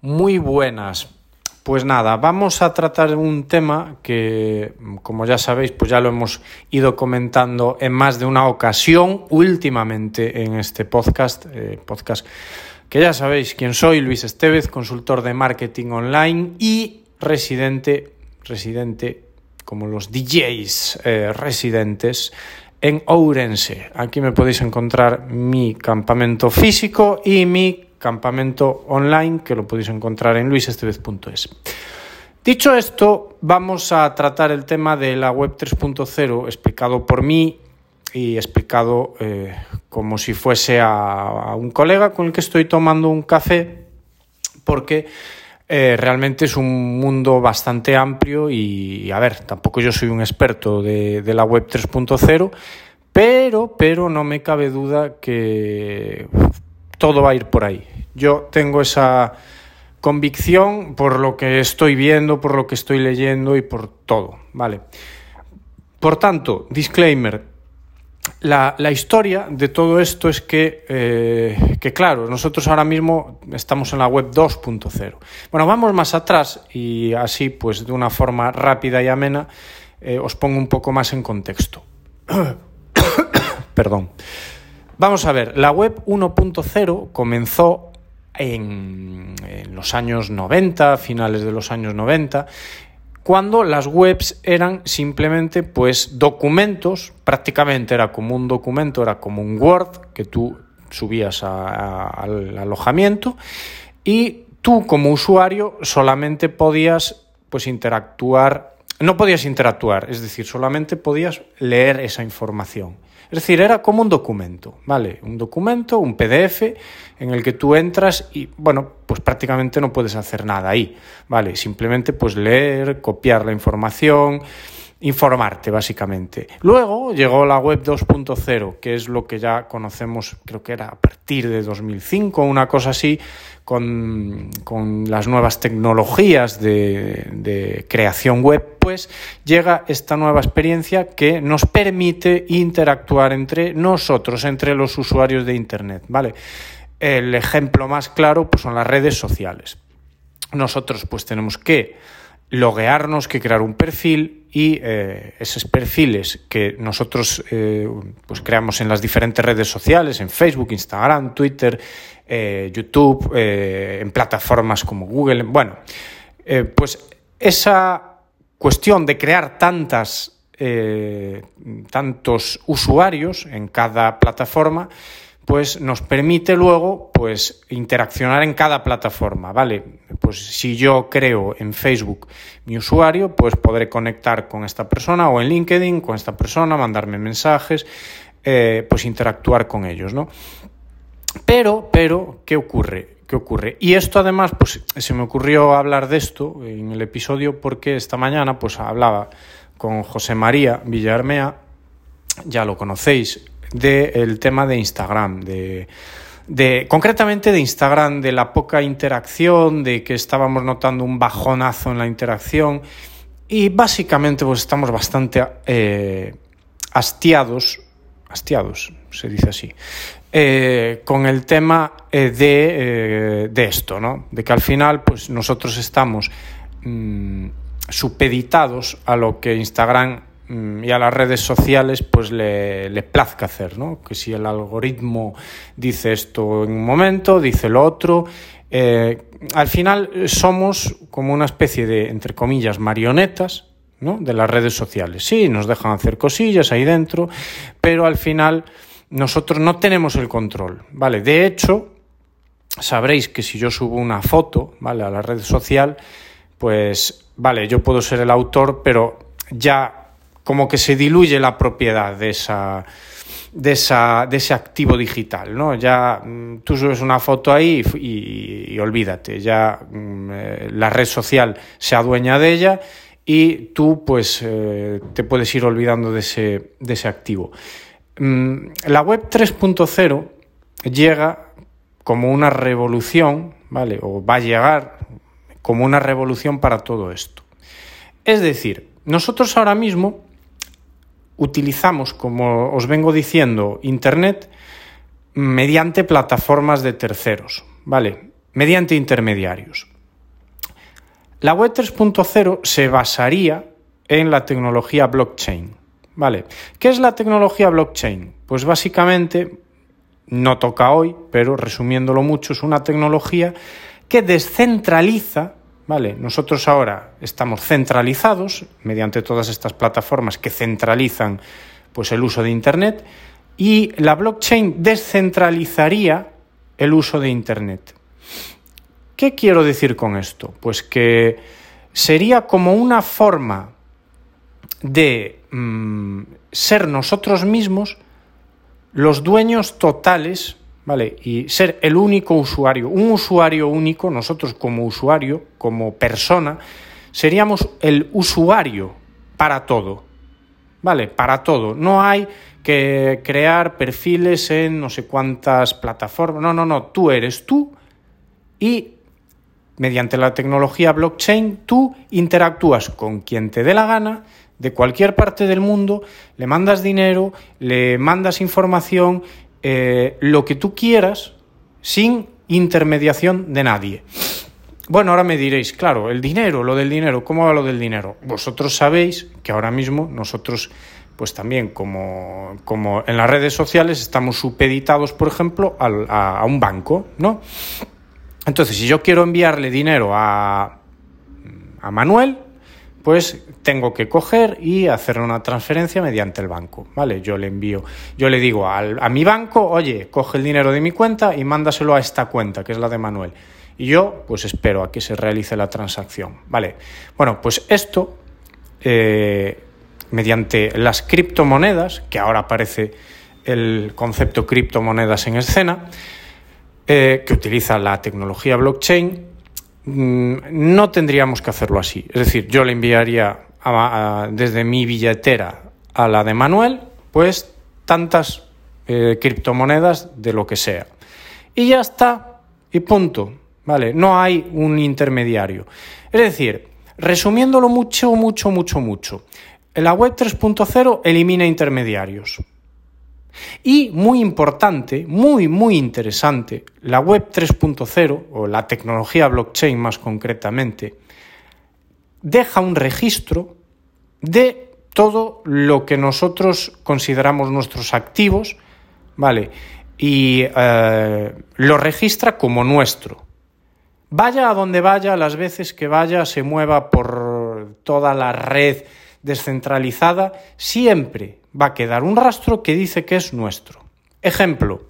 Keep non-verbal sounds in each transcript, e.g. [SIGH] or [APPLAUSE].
Muy buenas. Pues nada, vamos a tratar un tema que, como ya sabéis, pues ya lo hemos ido comentando en más de una ocasión últimamente en este podcast, eh, podcast que ya sabéis quién soy, Luis Estevez, consultor de marketing online y residente, residente como los DJs eh, residentes en Ourense. Aquí me podéis encontrar mi campamento físico y mi campamento online que lo podéis encontrar en luisestevez.es. Dicho esto, vamos a tratar el tema de la web 3.0 explicado por mí y explicado eh, como si fuese a, un colega con el que estoy tomando un café porque eh, realmente es un mundo bastante amplio y, a ver, tampoco yo soy un experto de, de la web 3.0, pero, pero no me cabe duda que todo va a ir por ahí. Yo tengo esa convicción por lo que estoy viendo, por lo que estoy leyendo y por todo, ¿vale? Por tanto, disclaimer, la, historia de todo esto es que, eh, que, claro, nosotros ahora mismo estamos en la web 2.0. Bueno, vamos más atrás y así, pues de una forma rápida y amena, eh, os pongo un poco más en contexto. [COUGHS] Perdón. Vamos a ver, la web 1.0 comenzó en, los años 90, finales de los años 90, cuando las webs eran simplemente pues documentos, prácticamente era como un documento, era como un Word que tú subías al alojamiento y tú como usuario solamente podías pues interactuar, no podías interactuar, es decir, solamente podías leer esa información. Es decir, era como un documento, ¿vale? Un documento, un PDF en el que tú entras y, bueno, pues prácticamente no puedes hacer nada ahí, ¿vale? Simplemente pues leer, copiar la información, informarte básicamente. Luego llegó la web 2.0, que es lo que ya conocemos, creo que era a partir de 2005, una cosa así, con, las nuevas tecnologías de, creación web, llega esta nueva experiencia que nos permite interactuar entre nosotros, entre los usuarios de Internet, ¿vale? El ejemplo más claro pues, son las redes sociales. Nosotros pues tenemos que loguearnos, que crear un perfil y eh, esos perfiles que nosotros eh, pues creamos en las diferentes redes sociales, en Facebook, Instagram, Twitter, eh, YouTube, en plataformas como Google, bueno, pues esa cuestión de crear tantas, tantos usuarios en cada plataforma, pues nos permite luego pues interaccionar en cada plataforma, ¿vale? Pues si yo creo en Facebook mi usuario, pues podré conectar con esta persona o en LinkedIn con esta persona, mandarme mensajes, eh, pues interactuar con ellos, ¿no? Pero, pero, ¿qué ocurre? ¿Qué ocurre? Y esto además, pues se me ocurrió hablar de esto en el episodio porque esta mañana pues hablaba con José María Villarmea, ya lo conocéis, del tema de Instagram, de, de, concretamente de Instagram, de la poca interacción, de que estábamos notando un bajonazo en la interacción y básicamente pues estamos bastante eh, hastiados, hastiados, se dice así, eh, con el tema eh, de, de, esto, ¿no? De que al final pues nosotros estamos mm, supeditados a lo que Instagram Mm, y a las redes sociales pues le, le, plazca hacer, ¿no? Que si el algoritmo dice esto en un momento, dice lo otro. Eh, al final somos como una especie de, entre comillas, marionetas ¿no? de las redes sociales. Sí, nos dejan hacer cosillas ahí dentro, pero al final nosotros no tenemos el control, ¿vale? De hecho, sabréis que si yo subo una foto, ¿vale? A la red social, pues, vale, yo puedo ser el autor, pero ya como que se diluye la propiedad de esa, de, esa, de ese activo digital, ¿no? Ya mm, tú subes una foto ahí y, olvídate, ya mm, eh, la red social se adueña de ella y tú pues eh, te puedes ir olvidando de ese, de ese activo. Mm, la web 3.0 llega como una revolución, ¿vale? O va a llegar como una revolución para todo esto. Es decir, nosotros ahora mismo utilizamos, como os vengo diciendo, Internet mediante plataformas de terceros, ¿vale? Mediante intermediarios. La web 3.0 se basaría en la tecnología blockchain. ¿Vale? ¿Qué es la tecnología blockchain? Pues básicamente, no toca hoy, pero resumiéndolo mucho, es una tecnología que descentraliza, ¿vale? Nosotros ahora estamos centralizados mediante todas estas plataformas que centralizan pues el uso de internet y la blockchain descentralizaría el uso de internet. ¿Qué quiero decir con esto? Pues que sería como una forma de mm, ser nosotros mismos los dueños totales, ¿vale? Y ser el único usuario, un usuario único, nosotros como usuario, como persona, seríamos el usuario para todo, ¿vale? Para todo. No hay que crear perfiles en no sé cuántas plataformas, no, no, no, tú eres tú y mediante la tecnología blockchain, tú interactúas con quien te dé la gana, de cualquier parte del mundo, le mandas dinero, le mandas información, eh, lo que tú quieras, sin intermediación de nadie. Bueno, ahora me diréis, claro, el dinero, lo del dinero, ¿cómo va lo del dinero? Vosotros sabéis que ahora mismo nosotros, pues también como, como en las redes sociales, estamos supeditados, por ejemplo, a un banco, ¿no? Entonces, si yo quiero enviarle dinero a, a Manuel, pues tengo que coger y hacer una transferencia mediante el banco, ¿vale? Yo le envío, yo le digo al, a mi banco, oye, coge el dinero de mi cuenta y mándaselo a esta cuenta, que es la de Manuel. Y yo, pues espero a que se realice la transacción, ¿vale? Bueno, pues esto, eh, mediante las criptomonedas, que ahora aparece el concepto criptomonedas en escena, eh, que utiliza la tecnología blockchain, no tendríamos que hacerlo así. Es decir, yo le enviaría desde mi billetera a la de Manuel, pues tantas eh, criptomonedas de lo que sea. Y ya está, y punto. ¿Vale? No hay un intermediario. Es decir, resumiéndolo mucho, mucho, mucho, mucho, la web 3.0 elimina intermediarios. Y muy importante, muy, muy interesante, la web 3.0 o la tecnología blockchain más concretamente, deja un registro de todo lo que nosotros consideramos nuestros activos, ¿vale? Y eh, lo registra como nuestro. Vaya a donde vaya, las veces que vaya, se mueva por toda la red descentralizada, siempre va a quedar un rastro que dice que es nuestro. Ejemplo,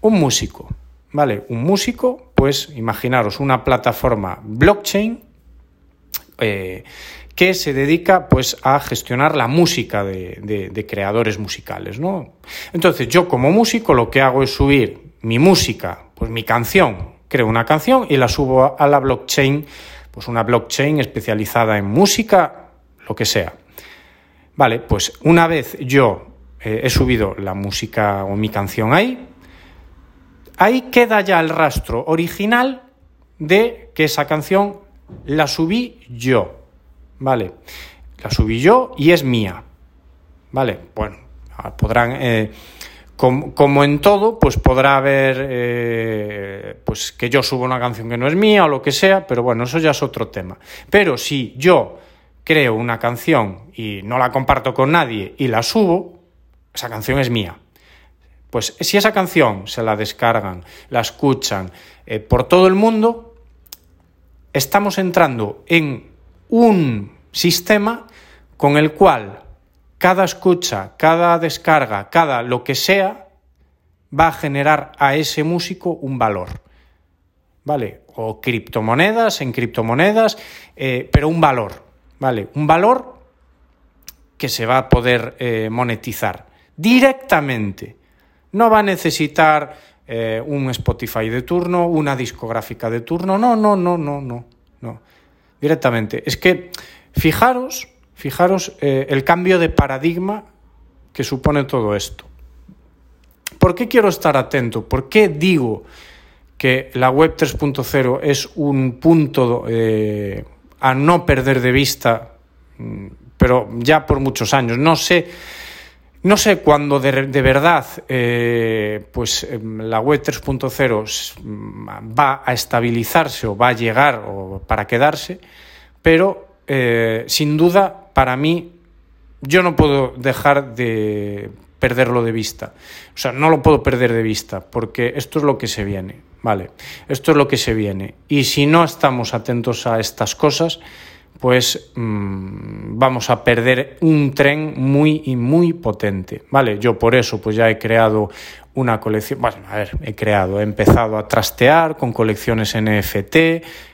un músico, ¿vale? Un músico, pues imaginaros una plataforma blockchain eh, que se dedica pues a gestionar la música de, de, creadores musicales, ¿no? Entonces yo como músico lo que hago es subir mi música, pues mi canción, creo una canción y la subo a la blockchain, pues una blockchain especializada en música, lo que sea. Vale, pues una vez yo eh, he subido la música o mi canción ahí, ahí queda ya el rastro original de que esa canción la subí yo. Vale, la subí yo y es mía. Vale, bueno, podrán... Eh, como, en todo, pues podrá haber eh, pues que yo subo una canción que no es mía o lo que sea, pero bueno, eso ya es otro tema. Pero si yo creo una canción y no la comparto con nadie y la subo, esa canción es mía. Pues si esa canción se la descargan, la escuchan eh, por todo el mundo, estamos entrando en un sistema con el cual cada escucha, cada descarga, cada lo que sea, va a generar a ese músico un valor. ¿Vale? O criptomonedas, en criptomonedas, eh, pero un valor. ¿Vale? Un valor que se va a poder eh, monetizar directamente. No va a necesitar eh, un Spotify de turno, una discográfica de turno, no, no, no, no, no, no. Directamente. Es que fijaros, fijaros eh, el cambio de paradigma que supone todo esto. ¿Por qué quiero estar atento? ¿Por qué digo que la web 3.0 es un punto a no perder de vista, mm, pero ya por muchos años. No sé, no sé cuándo de, verdad eh, pues, em, la web 3.0 va a estabilizarse o va a llegar o para quedarse, pero eh, sin duda, para mí, yo no puedo dejar de perderlo de vista. O sea, no lo puedo perder de vista, porque esto es lo que se viene, ¿vale? Esto es lo que se viene. Y si no estamos atentos a estas cosas, pues mmm, vamos a perder un tren muy y muy potente, ¿vale? Yo por eso pues ya he creado una colección, bueno, a ver, he creado, he empezado a trastear con colecciones NFT,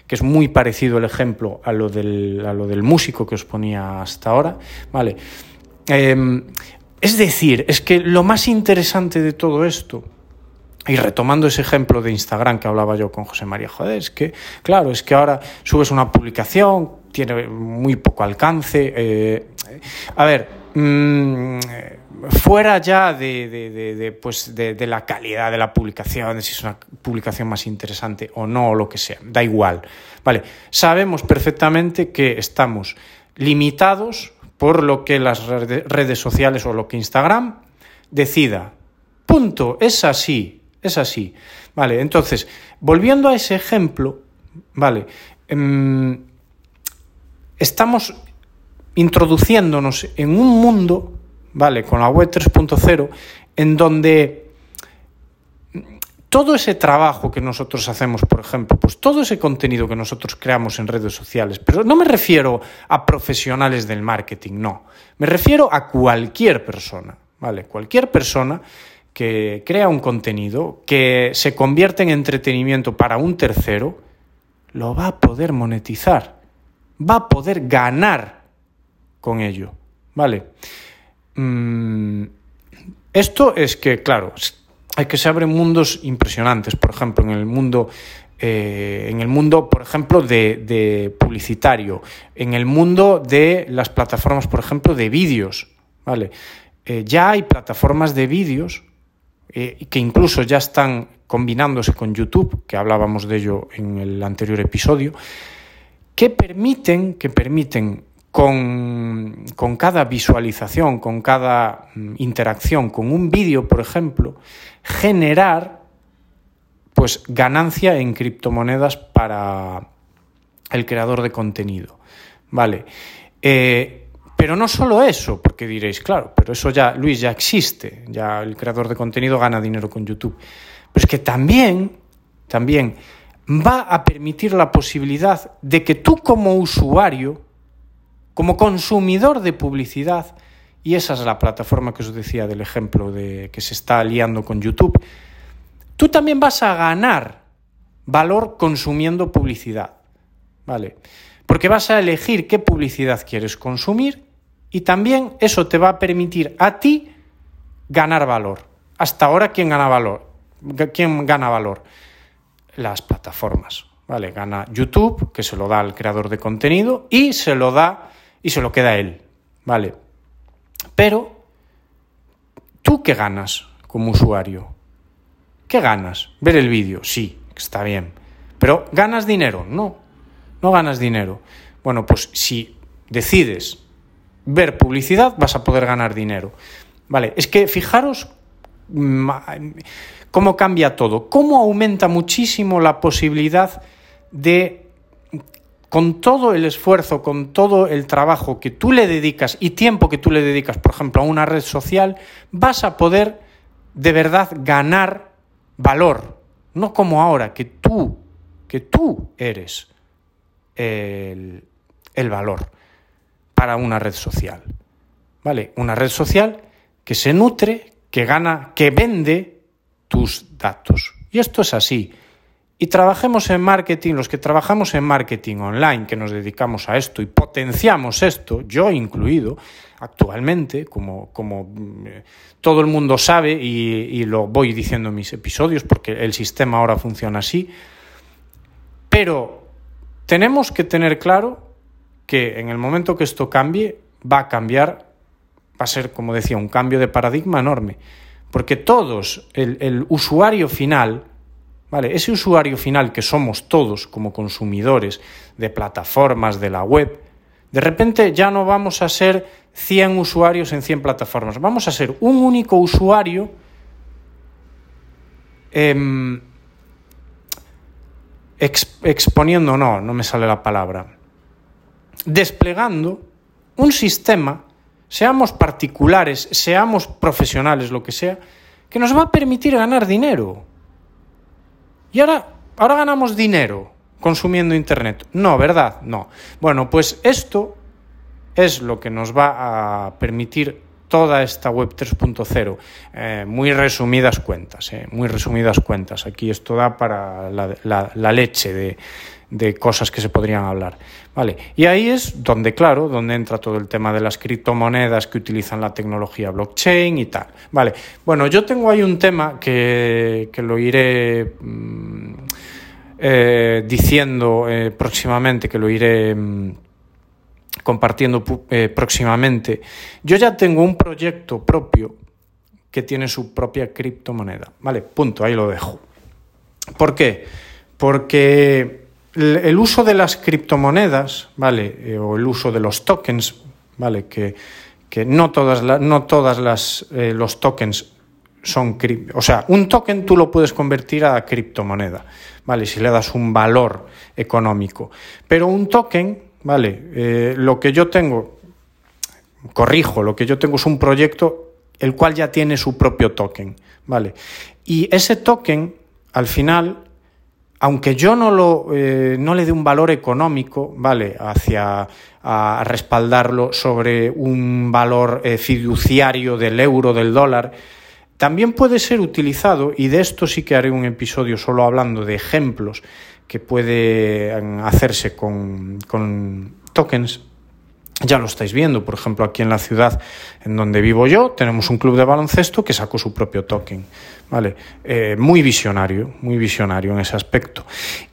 que es muy parecido el ejemplo a lo del, a lo del músico que os ponía hasta ahora, ¿vale? Eh, es decir, es que lo más interesante de todo esto, y retomando ese ejemplo de Instagram que hablaba yo con José María, joder, es que, claro, es que ahora subes una publicación, tiene muy poco alcance. Eh, a ver, mmm, fuera ya de pues de, la calidad de la publicación, de si es una publicación más interesante o no, o lo que sea, da igual. Vale, sabemos perfectamente que estamos limitados por lo que las redes sociales o lo que Instagram decida. Punto, es así, es así. Vale, entonces, volviendo a ese ejemplo, vale, mmm, estamos introduciéndonos en un mundo ¿vale? Con la web 3.0, en donde todo ese trabajo que nosotros hacemos, por ejemplo, pues todo ese contenido que nosotros creamos en redes sociales, pero no me refiero a profesionales del marketing, no, me refiero a cualquier persona, ¿vale? Cualquier persona que crea un contenido que se convierte en entretenimiento para un tercero, lo va a poder monetizar, va a poder ganar con ello, ¿vale? Mm, esto es que, claro, hay que se abren mundos impresionantes. Por ejemplo, en el mundo, eh, en el mundo, por ejemplo, de, de, publicitario, en el mundo de las plataformas, por ejemplo, de vídeos, ¿vale? Eh, ya hay plataformas de vídeos eh, que incluso ya están combinándose con YouTube, que hablábamos de ello en el anterior episodio, que permiten, que permiten con, con cada visualización, con cada mm, interacción, con un vídeo, por ejemplo, generar pues ganancia en criptomonedas para el creador de contenido. Vale. Eh, pero no solo eso, porque diréis, claro, pero eso ya, Luis, ya existe, ya el creador de contenido gana dinero con YouTube. Pero es que también, también va a permitir la posibilidad de que tú como usuario como consumidor de publicidad, y esa es la plataforma que os decía del ejemplo de que se está aliando con YouTube, tú también vas a ganar valor consumiendo publicidad, ¿vale? Porque vas a elegir qué publicidad quieres consumir y también eso te va a permitir a ti ganar valor. Hasta ahora, ¿quién gana valor? ¿Quién gana valor? Las plataformas, ¿vale? Gana YouTube, que se lo da al creador de contenido, y se lo da y se lo queda él, ¿vale? Pero, ¿tú qué ganas como usuario? ¿Qué ganas? ¿Ver el vídeo? Sí, está bien. Pero ¿ganas dinero? No, no ganas dinero. Bueno, pues si decides ver publicidad, vas a poder ganar dinero. Vale, es que fijaros mm, cómo cambia todo, cómo aumenta muchísimo la posibilidad de con todo el esfuerzo, con todo el trabajo que tú le dedicas y tiempo que tú le dedicas, por ejemplo, a una red social, vas a poder de verdad ganar valor. No como ahora, que tú, que tú eres el, el valor para una red social. ¿Vale? Una red social que se nutre, que gana, que vende tus datos. Y esto es así. Y trabajemos en marketing, los que trabajamos en marketing online, que nos dedicamos a esto y potenciamos esto, yo incluido, actualmente, como, como eh, todo el mundo sabe y, y lo voy diciendo en mis episodios, porque el sistema ahora funciona así, pero tenemos que tener claro que en el momento que esto cambie, va a cambiar, va a ser, como decía, un cambio de paradigma enorme, porque todos, el, usuario final, Vale, ese usuario final que somos todos como consumidores de plataformas de la web, de repente ya no vamos a ser 100 usuarios en 100 plataformas, vamos a ser un único usuario eh, exponiendo, no, no me sale la palabra. Desplegando un sistema, seamos particulares, seamos profesionales, lo que sea, que nos va a permitir ganar dinero. Y ahora, ahora ganamos dinero consumiendo Internet. No, ¿verdad? No. Bueno, pues esto es lo que nos va a permitir toda esta web 3.0. Eh, muy resumidas cuentas, eh, muy resumidas cuentas. Aquí esto da para la, leche de, de, cosas que se podrían hablar. Vale. Y ahí es donde, claro, donde entra todo el tema de las criptomonedas que utilizan la tecnología blockchain y tal. Vale. Bueno, yo tengo ahí un tema que, que lo iré. Mm, eh, diciendo eh, próximamente, que lo iré mm, compartiendo eh, próximamente, yo ya tengo un proyecto propio que tiene su propia criptomoneda. Vale, punto, ahí lo dejo. ¿Por qué? Porque el, uso de las criptomonedas, ¿vale? o el uso de los tokens, ¿vale? Que, que no todas, no todas las, los tokens son... O sea, un token tú lo puedes convertir a criptomoneda. ¿vale? Si le das un valor económico. Pero un token, ¿vale? Eh, lo que yo tengo, corrijo, lo que yo tengo es un proyecto el cual ya tiene su propio token, ¿vale? Y ese token, al final, aunque yo no, lo, eh, no le dé un valor económico, ¿vale? Hacia a respaldarlo sobre un valor eh, fiduciario del euro, del dólar, también puede ser utilizado, y de esto sí que haré un episodio solo hablando de ejemplos que pueden hacerse con, tokens, ya lo estáis viendo, por ejemplo, aquí en la ciudad en donde vivo yo, tenemos un club de baloncesto que sacó su propio token. ¿Vale? Eh, muy visionario, muy visionario en ese aspecto.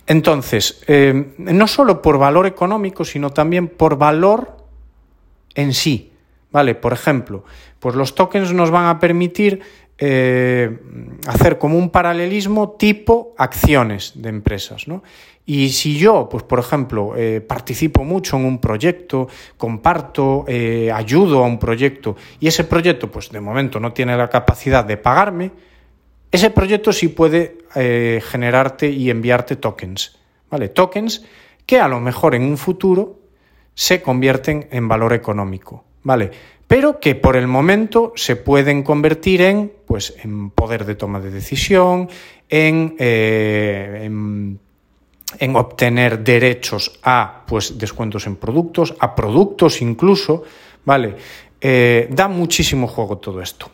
Entonces, eh, no solo por valor económico, sino también por valor en sí. ¿Vale? Por ejemplo, pues los tokens nos van a permitir eh, hacer como un paralelismo tipo acciones de empresas. Y si yo, pues por ejemplo, eh, participo mucho en un proyecto, comparto, eh, ayudo a un proyecto y ese proyecto, pues de momento no tiene la capacidad de pagarme, ese proyecto sí puede generarte y enviarte tokens, ¿vale? Tokens que a lo mejor en un futuro se convierten en valor económico, ¿vale? pero que por el momento se pueden convertir en, pues, en poder de toma de decisión, eh, en, obtener derechos a pues, descuentos en productos, a productos incluso, ¿vale? Eh, da muchísimo juego todo esto.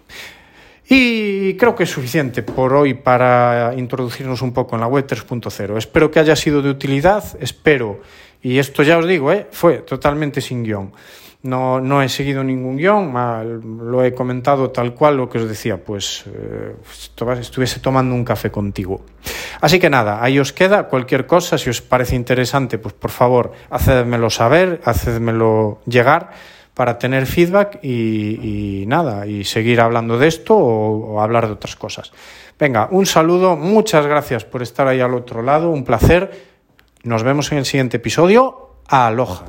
Y creo que es suficiente por hoy para introducirnos un poco en la web 3.0. Espero que haya sido de utilidad, espero, y esto ya os digo, ¿eh? fue totalmente sin guion. No, no he seguido ningún guion, lo he comentado tal cual lo que os decía, pues eh, estuviese tomando un café contigo. Así que nada, ahí os queda cualquier cosa, si os parece interesante, pues por favor, hacedmelo saber, hacedmelo llegar para tener feedback y, nada, y seguir hablando de esto o, o hablar de otras cosas. Venga, un saludo, muchas gracias por estar ahí al otro lado, un placer. Nos vemos en el siguiente episodio. Aloha.